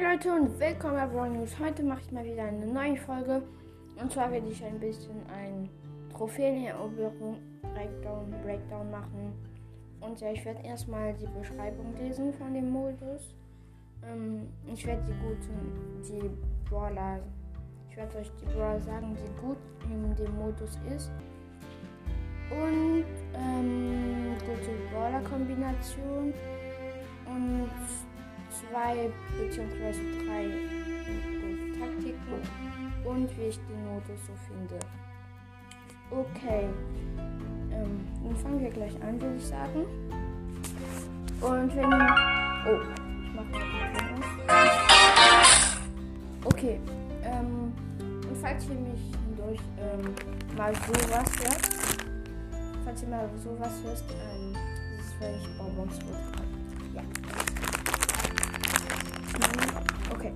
Hi Leute und willkommen bei Brawl News. Heute mache ich mal wieder eine neue Folge. Und zwar werde ich ein bisschen ein Trophäeneroberung Breakdown, Breakdown machen. Und ja, ich werde erstmal die Beschreibung lesen von dem Modus. Ähm, ich werde die guten, die Brawler, ich werde euch die Brawler sagen, die gut in dem Modus ist. Und ähm, gute Brawler-Kombination. Und zwei bzw. drei Taktiken und wie ich den Modus so finde. Okay, ähm, dann fangen wir gleich an, würde ich sagen. Und wenn. Oh, ich mach mal die. Okay, ähm, und falls ihr mich durch ähm, mal sowas hört, falls ihr mal sowas hört, ähm, das ist, weil ich Bonbons. Ja. Okay,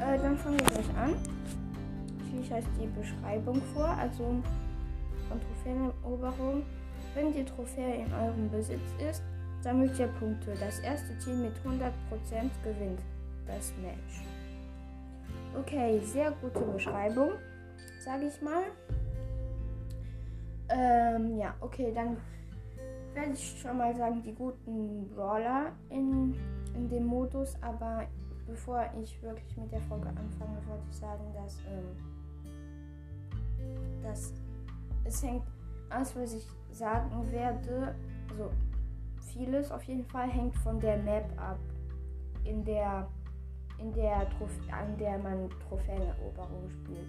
äh, dann fangen wir gleich an. Ich lese die Beschreibung vor, also von Trophäeneroberung. Wenn die Trophäe in eurem Besitz ist, sammelt ihr Punkte. Das erste Team mit 100% gewinnt das Match. Okay, sehr gute Beschreibung, sage ich mal. Ähm, ja, okay, dann werde ich schon mal sagen, die guten Brawler in, in dem Modus, aber bevor ich wirklich mit der Folge anfange, wollte ich sagen, dass, ähm, dass es hängt, alles was ich sagen werde, also vieles auf jeden Fall hängt von der Map ab, in der, in der Trof an der man Trophäeneroberung spielt.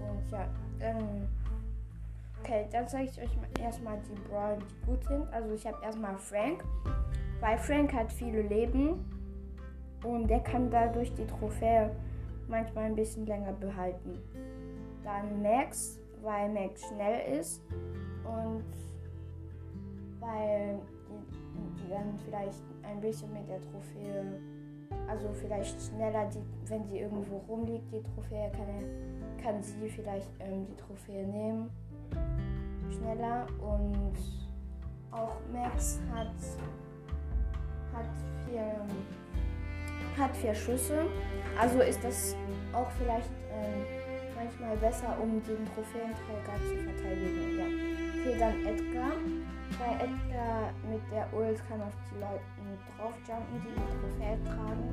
Und ja, dann Okay, dann zeige ich euch erstmal die Brawler, die gut sind. Also ich habe erstmal Frank, weil Frank hat viele Leben und der kann dadurch die Trophäe manchmal ein bisschen länger behalten. Dann Max, weil Max schnell ist und weil die, die dann vielleicht ein bisschen mit der Trophäe, also vielleicht schneller, die, wenn die irgendwo rumliegt, die Trophäe, kann, er, kann sie vielleicht ähm, die Trophäe nehmen. Schneller und auch Max hat, hat vier hat vier Schüsse. Also ist das auch vielleicht ähm, manchmal besser, um den Trophäenträger zu verteidigen. Ja. Okay, dann Edgar. Bei Edgar mit der Ult kann auf die Leute draufjumpen, die die Trophäe tragen.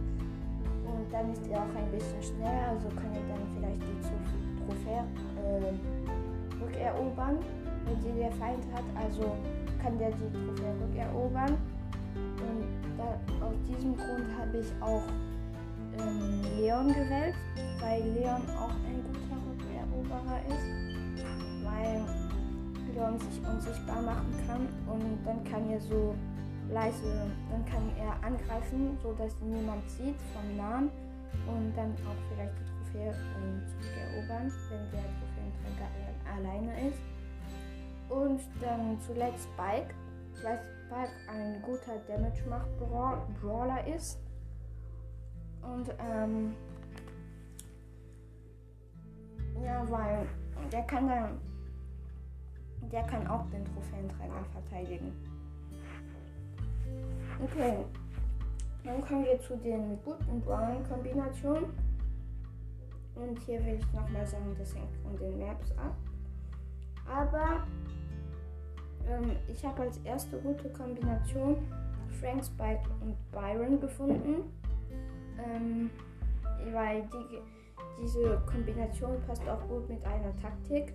Und dann ist er auch ein bisschen schneller, also kann er dann vielleicht die Trophäe äh, rückerobern, wenn sie der Feind hat. Also kann der die Trophäe rückerobern. Da, aus diesem Grund habe ich auch ähm, Leon gewählt, weil Leon auch ein guter Rückeroberer ist, weil Leon sich unsichtbar machen kann und dann kann er so leise, dann kann er angreifen, so dass niemand sieht vom Nahen und dann auch vielleicht die Trophäe zurückerobern, wenn der Trophäenträger alleine ist. Und dann zuletzt Spike, weil Spike ein guter Damage macht Brawler ist. Und ähm, ja, weil der kann dann der kann auch den Trophäenträger verteidigen. Okay. Dann kommen wir zu den guten Brawling-Kombinationen. Und hier will ich nochmal sagen, das hängt von den Maps ab. Aber ähm, ich habe als erste gute Kombination Frank, Spike und Byron gefunden. Ähm, weil die, diese Kombination passt auch gut mit einer Taktik.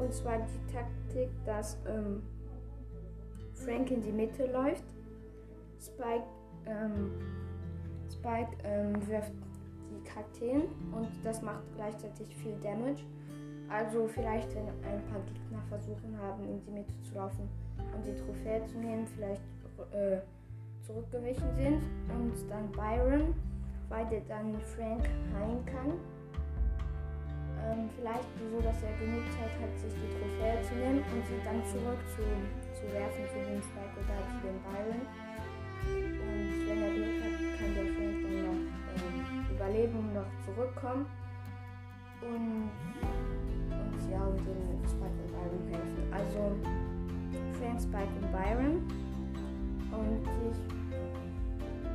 Und zwar die Taktik, dass ähm, Frank in die Mitte läuft, Spike, ähm, Spike ähm, wirft die Kakteen und das macht gleichzeitig viel Damage. Also vielleicht, wenn ein paar Gegner versuchen haben, in die Mitte zu laufen und die Trophäe zu nehmen, vielleicht äh, zurückgewichen sind. Und dann Byron, weil der dann Frank heilen kann. Ähm, vielleicht so, dass er genug Zeit hat, sich die Trophäe zu nehmen und sie dann zurück zu, zu werfen zu dem Spike oder zu dem Byron. Und wenn er Glück hat, kann der Frank dann noch ähm, überleben und noch zurückkommen. Und Byron helfen. Also Frank, Spike und Byron. Und ich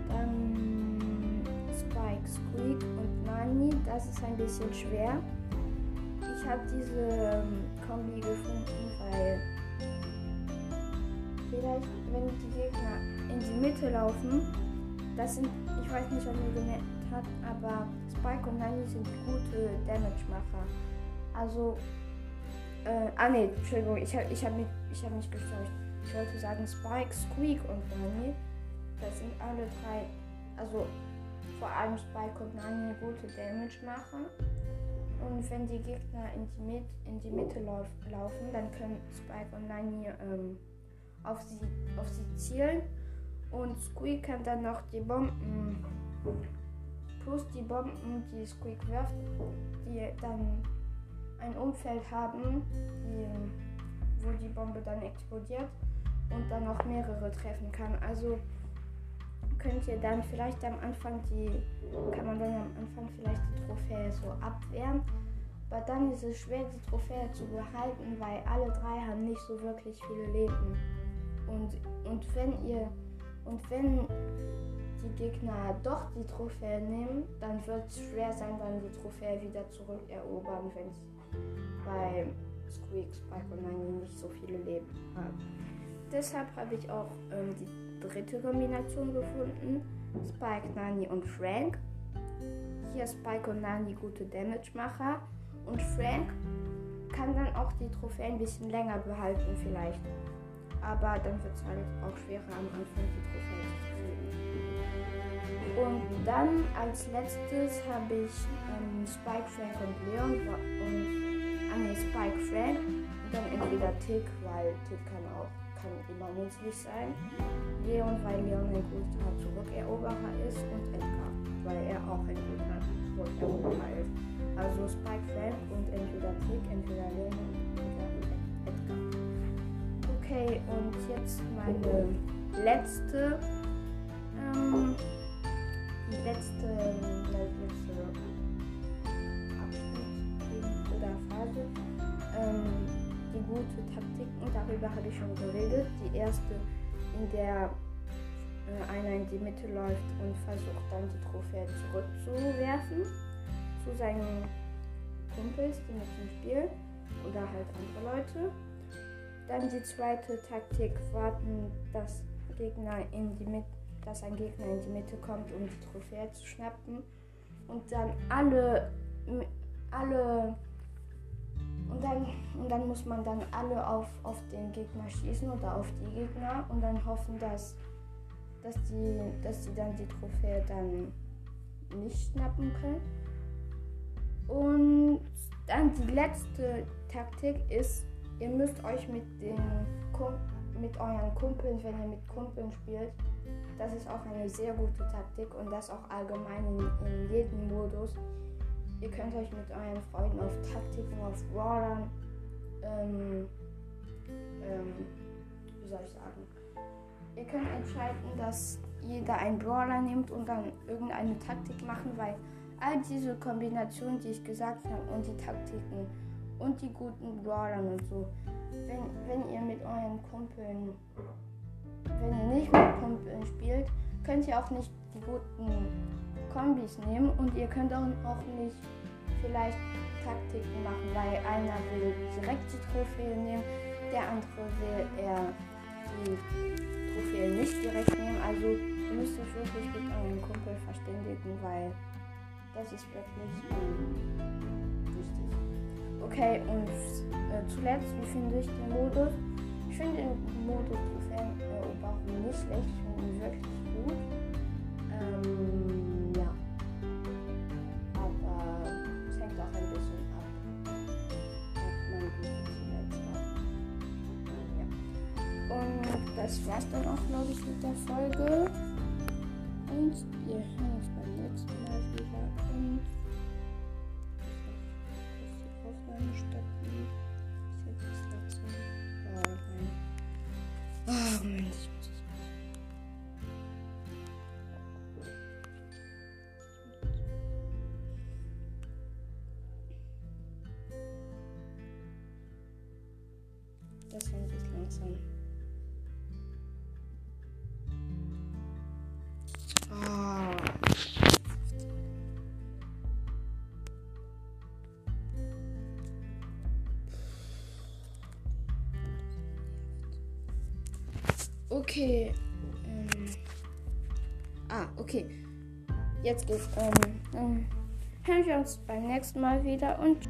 dann Spike, Squeak und Nani. Das ist ein bisschen schwer. Ich habe diese ähm, Kombi gefunden, weil vielleicht, wenn die Gegner in die Mitte laufen, das sind, ich weiß nicht, ob ihr gemerkt habt, aber Spike und Nani sind gute Damage-Macher. Also, äh, ah ne, Entschuldigung, ich habe ich hab mich, hab mich gestört. Ich wollte sagen Spike, Squeak und Nani. Das sind alle drei, also vor allem Spike und Nani gute Damage machen. Und wenn die Gegner in die, Mit in die Mitte lauf laufen, dann können Spike und Nani ähm, auf, sie, auf sie zielen. Und Squeak kann dann noch die Bomben plus die Bomben, die Squeak wirft, die dann ein Umfeld haben, die, wo die Bombe dann explodiert und dann noch mehrere treffen kann. Also könnt ihr dann vielleicht am Anfang die, kann man dann am Anfang vielleicht die Trophäe so abwehren. Aber dann ist es schwer, die Trophäe zu behalten, weil alle drei haben nicht so wirklich viele Leben. Und, und wenn ihr und wenn die Gegner doch die Trophäe nehmen, dann wird es schwer sein, dann die Trophäe wieder zurückerobern, wenn sie bei Squeak, Spike und Nani nicht so viele Leben haben. Deshalb habe ich auch ähm, die dritte Kombination gefunden. Spike, Nani und Frank. Hier Spike und Nani gute Damage-Macher. Und Frank kann dann auch die Trophäe ein bisschen länger behalten vielleicht. Aber dann wird es halt auch schwerer am Anfang die Trophäe. Und dann als letztes habe ich ähm, Spike, Frank und Leon und ah, Spike, Frank und dann entweder Tick, weil Tick kann auch kann immer nützlich sein. Leon, weil Leon ein guter Zurückeroberer ist und Edgar, weil er auch ein guter Zurückeroberer ist. Also Spike Frank und entweder Tick, entweder Leon oder Edgar. Okay, und jetzt meine letzte, ähm, die letzte, letzte Abschnitt oder Phase. Ähm, die gute Taktiken, darüber habe ich schon geredet. Die erste, in der äh, einer in die Mitte läuft und versucht dann die Trophäe zurückzuwerfen zu seinen Kumpels, die mit ihm spielen oder halt andere Leute. Dann die zweite Taktik, warten, dass Gegner in die Mitte, dass ein Gegner in die Mitte kommt, um die Trophäe zu schnappen und dann alle alle und dann, und dann muss man dann alle auf, auf den Gegner schießen oder auf die Gegner und dann hoffen, dass, dass, die, dass die dann die Trophäe dann nicht schnappen können. Und dann die letzte Taktik ist, ihr müsst euch mit den mit euren Kumpeln, wenn ihr mit Kumpeln spielt, das ist auch eine sehr gute Taktik und das auch allgemein in, in jedem Modus. Ihr könnt euch mit euren Freunden auf Taktiken, auf Brawlern, ähm, ähm, wie soll ich sagen? Ihr könnt entscheiden, dass jeder einen Brawler nimmt und dann irgendeine Taktik machen, weil all diese Kombinationen, die ich gesagt habe, und die Taktiken und die guten Brawlern und so, wenn, wenn ihr mit euren Kumpeln, wenn ihr nicht mit Kumpeln spielt, könnt ihr auch nicht die guten Kombis nehmen und ihr könnt auch, nicht vielleicht Taktiken machen, weil einer will direkt die Trophäe nehmen, der andere will er die Trophäe nicht direkt nehmen. Also ihr müsst euch wirklich mit eurem Kumpel verständigen, weil das ist wirklich ähm, wichtig. Okay, und äh, zuletzt, wie finde ich den Modus? Ich finde den Modus Trophäeneroberung nicht schlecht, ich finde ihn wirklich gut. Ähm, das war's dann auch, glaube ich, mit der Folge. Und wir hören langsam. Ah. Okay. Ähm. Ah, okay. Jetzt geht's. Ähm, ähm, hören wir uns beim nächsten Mal wieder und